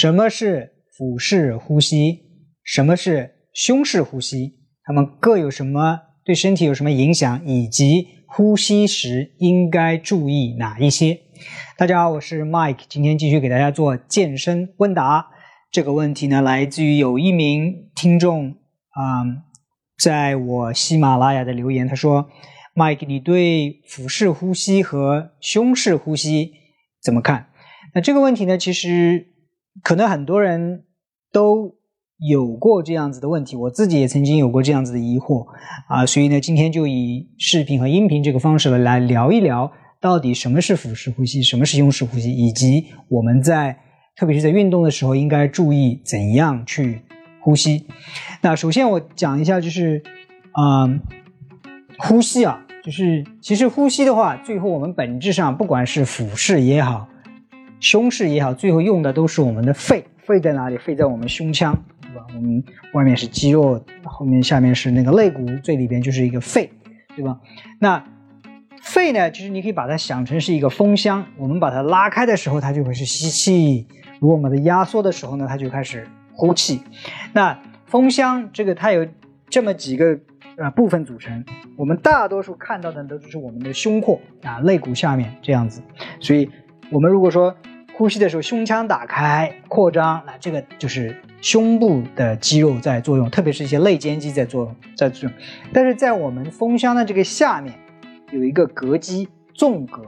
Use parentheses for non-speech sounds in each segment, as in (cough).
什么是腹式呼吸？什么是胸式呼吸？它们各有什么对身体有什么影响？以及呼吸时应该注意哪一些？大家好，我是 Mike，今天继续给大家做健身问答。这个问题呢，来自于有一名听众啊，在我喜马拉雅的留言，他说：“Mike，你对腹式呼吸和胸式呼吸怎么看？”那这个问题呢，其实。可能很多人都有过这样子的问题，我自己也曾经有过这样子的疑惑啊，所以呢，今天就以视频和音频这个方式呢来聊一聊，到底什么是腹式呼吸，什么是胸式呼吸，以及我们在特别是在运动的时候应该注意怎样去呼吸。那首先我讲一下，就是啊，呼吸啊，就是其实呼吸的话，最后我们本质上不管是腹式也好。胸式也好，最后用的都是我们的肺。肺在哪里？肺在我们胸腔，对吧？我们外面是肌肉，后面下面是那个肋骨，最里边就是一个肺，对吧？那肺呢，其实你可以把它想成是一个风箱。我们把它拉开的时候，它就会是吸气；如果我们把它压缩的时候呢，它就开始呼气。那风箱这个它有这么几个呃部分组成，我们大多数看到的都是我们的胸廓啊，肋骨下面这样子。所以，我们如果说呼吸的时候，胸腔打开扩张，那这个就是胸部的肌肉在作用，特别是一些肋间肌在作用，在作用。但是在我们风箱的这个下面有一个膈肌纵膈，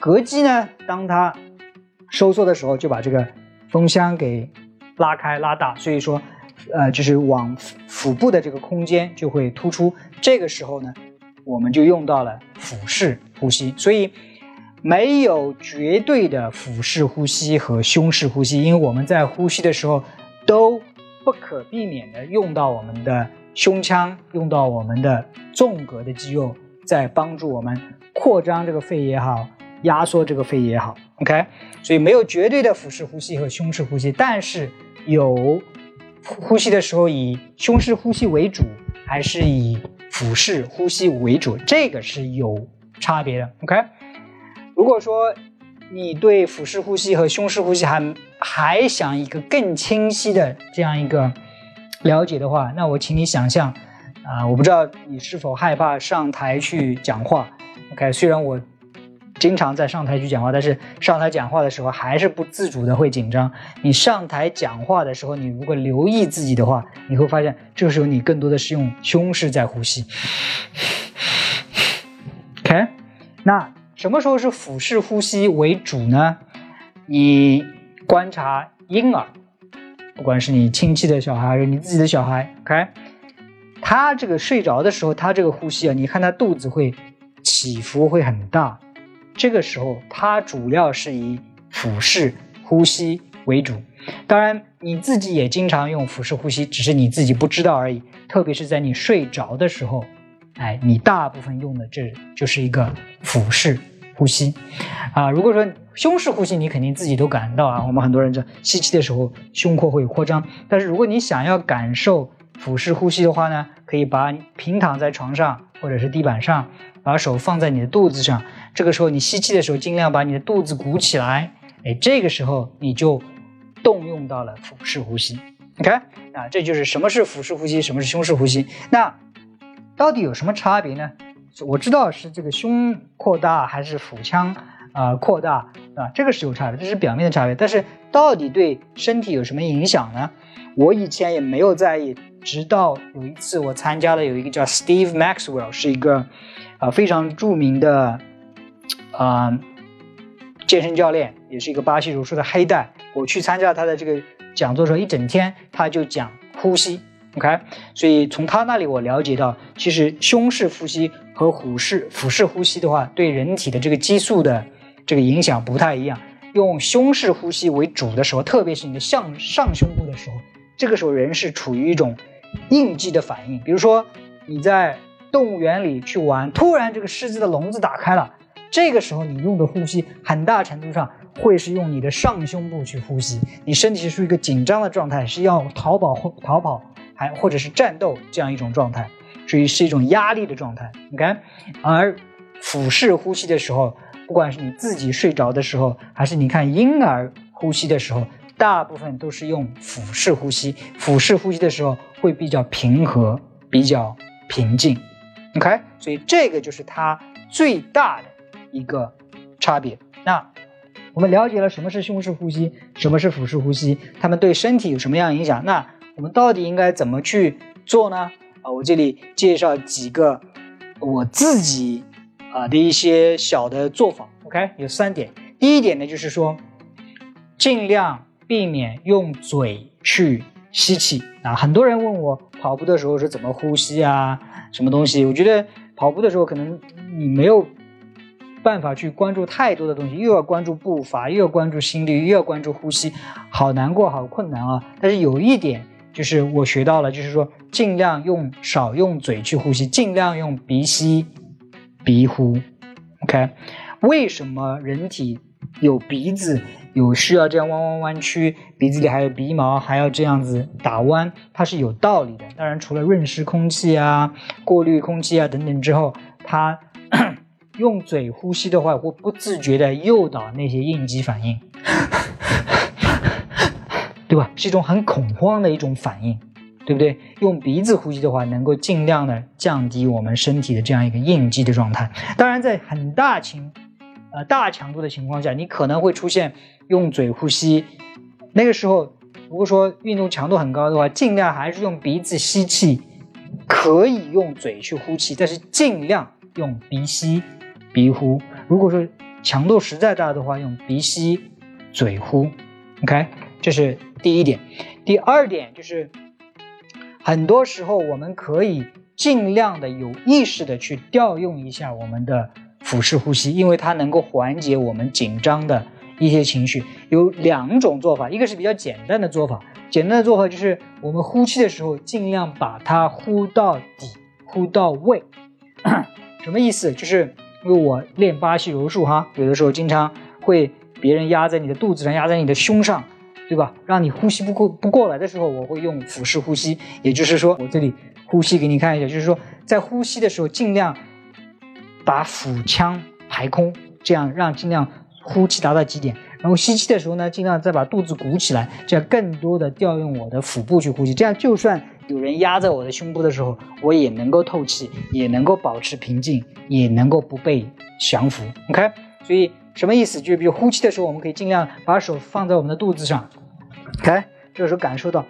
膈肌呢，当它收缩的时候，就把这个风箱给拉开拉大，所以说，呃，就是往腹部的这个空间就会突出。这个时候呢，我们就用到了腹式呼吸，所以。没有绝对的腹式呼吸和胸式呼吸，因为我们在呼吸的时候都不可避免的用到我们的胸腔，用到我们的纵隔的肌肉，在帮助我们扩张这个肺也好，压缩这个肺也好。OK，所以没有绝对的腹式呼吸和胸式呼吸，但是有呼吸的时候以胸式呼吸为主，还是以腹式呼吸为主，这个是有差别的。OK。如果说你对腹式呼吸和胸式呼吸还还想一个更清晰的这样一个了解的话，那我请你想象啊，我不知道你是否害怕上台去讲话。OK，虽然我经常在上台去讲话，但是上台讲话的时候还是不自主的会紧张。你上台讲话的时候，你如果留意自己的话，你会发现这个时候你更多的是用胸式在呼吸。OK，那。什么时候是腹式呼吸为主呢？你观察婴儿，不管是你亲戚的小孩还是你自己的小孩，OK，他这个睡着的时候，他这个呼吸啊，你看他肚子会起伏会很大，这个时候他主要是以腹式呼吸为主。当然，你自己也经常用腹式呼吸，只是你自己不知道而已。特别是在你睡着的时候，哎，你大部分用的这就是一个腹式。呼吸，啊，如果说胸式呼吸，你肯定自己都感到啊。我们很多人在吸气的时候，胸廓会扩张。但是如果你想要感受腹式呼吸的话呢，可以把平躺在床上或者是地板上，把手放在你的肚子上。这个时候你吸气的时候，尽量把你的肚子鼓起来。哎，这个时候你就动用到了腹式呼吸。OK，啊，这就是什么是腹式呼吸，什么是胸式呼吸。那到底有什么差别呢？我知道是这个胸扩大还是腹腔啊扩大啊，这个是有差别，这是表面的差别。但是到底对身体有什么影响呢？我以前也没有在意，直到有一次我参加了有一个叫 Steve Maxwell，是一个啊非常著名的啊健身教练，也是一个巴西柔术的黑带。我去参加他的这个讲座时候，一整天他就讲呼吸。OK，所以从他那里我了解到，其实胸式呼吸和虎式腹式呼吸的话，对人体的这个激素的这个影响不太一样。用胸式呼吸为主的时候，特别是你的向上胸部的时候，这个时候人是处于一种应激的反应。比如说你在动物园里去玩，突然这个狮子的笼子打开了，这个时候你用的呼吸很大程度上会是用你的上胸部去呼吸，你身体是一个紧张的状态，是要逃跑或逃跑。还或者是战斗这样一种状态，所以是一种压力的状态。你看，而腹式呼吸的时候，不管是你自己睡着的时候，还是你看婴儿呼吸的时候，大部分都是用腹式呼吸。腹式呼吸的时候会比较平和，比较平静。OK，所以这个就是它最大的一个差别。那我们了解了什么是胸式呼吸，什么是腹式呼吸，它们对身体有什么样影响？那我们到底应该怎么去做呢？啊，我这里介绍几个我自己啊的一些小的做法。OK，有三点。第一点呢，就是说尽量避免用嘴去吸气啊。很多人问我跑步的时候是怎么呼吸啊？什么东西？我觉得跑步的时候可能你没有办法去关注太多的东西，又要关注步伐，又要关注心率，又要关注呼吸，好难过，好困难啊！但是有一点就是我学到了，就是说尽量用少用嘴去呼吸，尽量用鼻吸鼻呼。OK，为什么人体有鼻子？有需要这样弯弯弯曲，鼻子里还有鼻毛，还要这样子打弯，它是有道理的。当然，除了润湿空气啊、过滤空气啊等等之后，它 (clears throat) 用嘴呼吸的话，会不自觉的诱导那些应激反应，对吧？是一种很恐慌的一种反应，对不对？用鼻子呼吸的话，能够尽量的降低我们身体的这样一个应激的状态。当然，在很大情。呃，大强度的情况下，你可能会出现用嘴呼吸。那个时候，如果说运动强度很高的话，尽量还是用鼻子吸气，可以用嘴去呼气，但是尽量用鼻吸鼻呼。如果说强度实在大的话，用鼻吸嘴呼。OK，这是第一点。第二点就是，很多时候我们可以尽量的有意识的去调用一下我们的。腹式呼吸，因为它能够缓解我们紧张的一些情绪。有两种做法，一个是比较简单的做法，简单的做法就是我们呼气的时候尽量把它呼到底，呼到位。(coughs) 什么意思？就是因为我练巴西柔术哈，有的时候经常会别人压在你的肚子上，压在你的胸上，对吧？让你呼吸不过不过来的时候，我会用腹式呼吸。也就是说，我这里呼吸给你看一下，就是说在呼吸的时候尽量。把腹腔排空，这样让尽量呼气达到极点，然后吸气的时候呢，尽量再把肚子鼓起来，这样更多的调用我的腹部去呼吸。这样就算有人压在我的胸部的时候，我也能够透气，也能够保持平静，也能够不被降服。OK，所以什么意思？就比如呼气的时候，我们可以尽量把手放在我们的肚子上，OK，这个时候感受到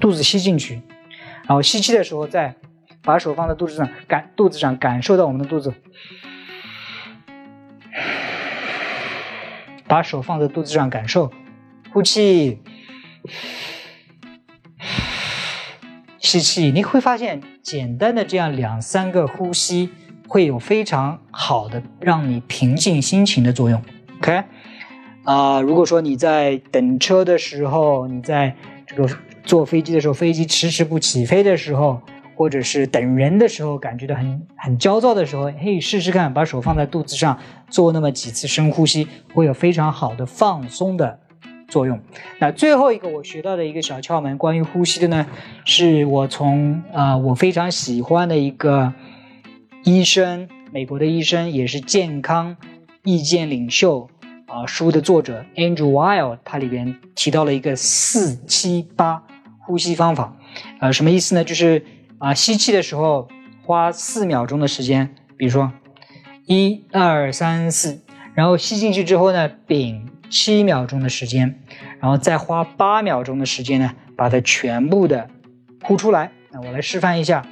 肚子吸进去，然后吸气的时候再。把手放在肚子上，感肚子上感受到我们的肚子。把手放在肚子上感受，呼气，吸气。你会发现，简单的这样两三个呼吸，会有非常好的让你平静心情的作用。OK，啊，如果说你在等车的时候，你在这个坐飞机的时候，飞机迟迟不起飞的时候。或者是等人的时候，感觉到很很焦躁的时候，可以试试看，把手放在肚子上，做那么几次深呼吸，会有非常好的放松的作用。那最后一个我学到的一个小窍门，关于呼吸的呢，是我从啊我非常喜欢的一个医生，美国的医生，也是健康意见领袖啊书的作者 Andrew Weil，他里边提到了一个四七八呼吸方法，呃，什么意思呢？就是。啊，吸气的时候花四秒钟的时间，比如说一二三四，然后吸进去之后呢，屏七秒钟的时间，然后再花八秒钟的时间呢，把它全部的呼出来。那我来示范一下。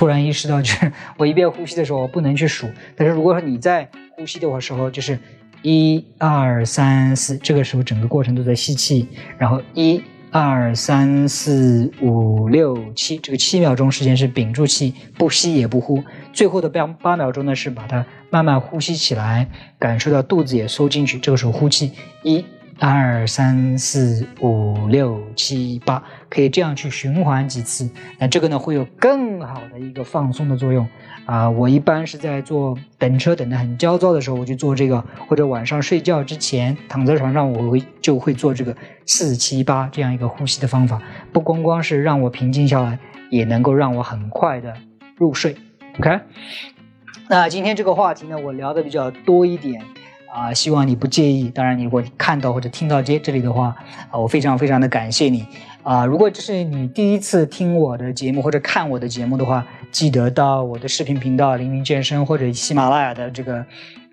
突然意识到，就是 (laughs) 我一边呼吸的时候，我不能去数。但是如果说你在呼吸的时候，就是一二三四，这个时候整个过程都在吸气，然后一二三四五六七，这个七秒钟时间是屏住气，不吸也不呼。最后的八八秒钟呢，是把它慢慢呼吸起来，感受到肚子也收进去。这个时候呼气，一二三四五六七八，可以这样去循环几次。那这个呢，会有更好的一个放松的作用啊。我一般是在做等车等的很焦躁的时候，我就做这个，或者晚上睡觉之前躺在床上，我会就会做这个四七八这样一个呼吸的方法。不光光是让我平静下来，也能够让我很快的入睡。OK，那今天这个话题呢，我聊的比较多一点。啊，希望你不介意。当然，你如果看到或者听到这这里的话，啊，我非常非常的感谢你。啊，如果这是你第一次听我的节目或者看我的节目的话，记得到我的视频频道“黎明健身”或者喜马拉雅的这个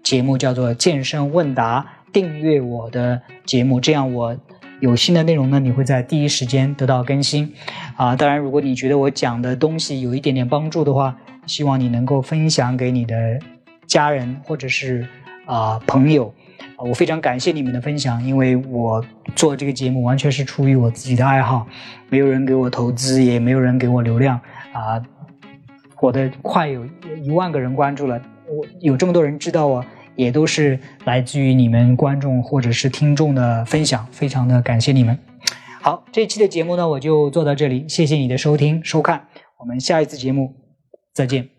节目叫做“健身问答”，订阅我的节目，这样我有新的内容呢，你会在第一时间得到更新。啊，当然，如果你觉得我讲的东西有一点点帮助的话，希望你能够分享给你的家人或者是。啊，朋友，我非常感谢你们的分享，因为我做这个节目完全是出于我自己的爱好，没有人给我投资，也没有人给我流量啊。我的快有一万个人关注了，我有这么多人知道我，也都是来自于你们观众或者是听众的分享，非常的感谢你们。好，这期的节目呢，我就做到这里，谢谢你的收听收看，我们下一次节目再见。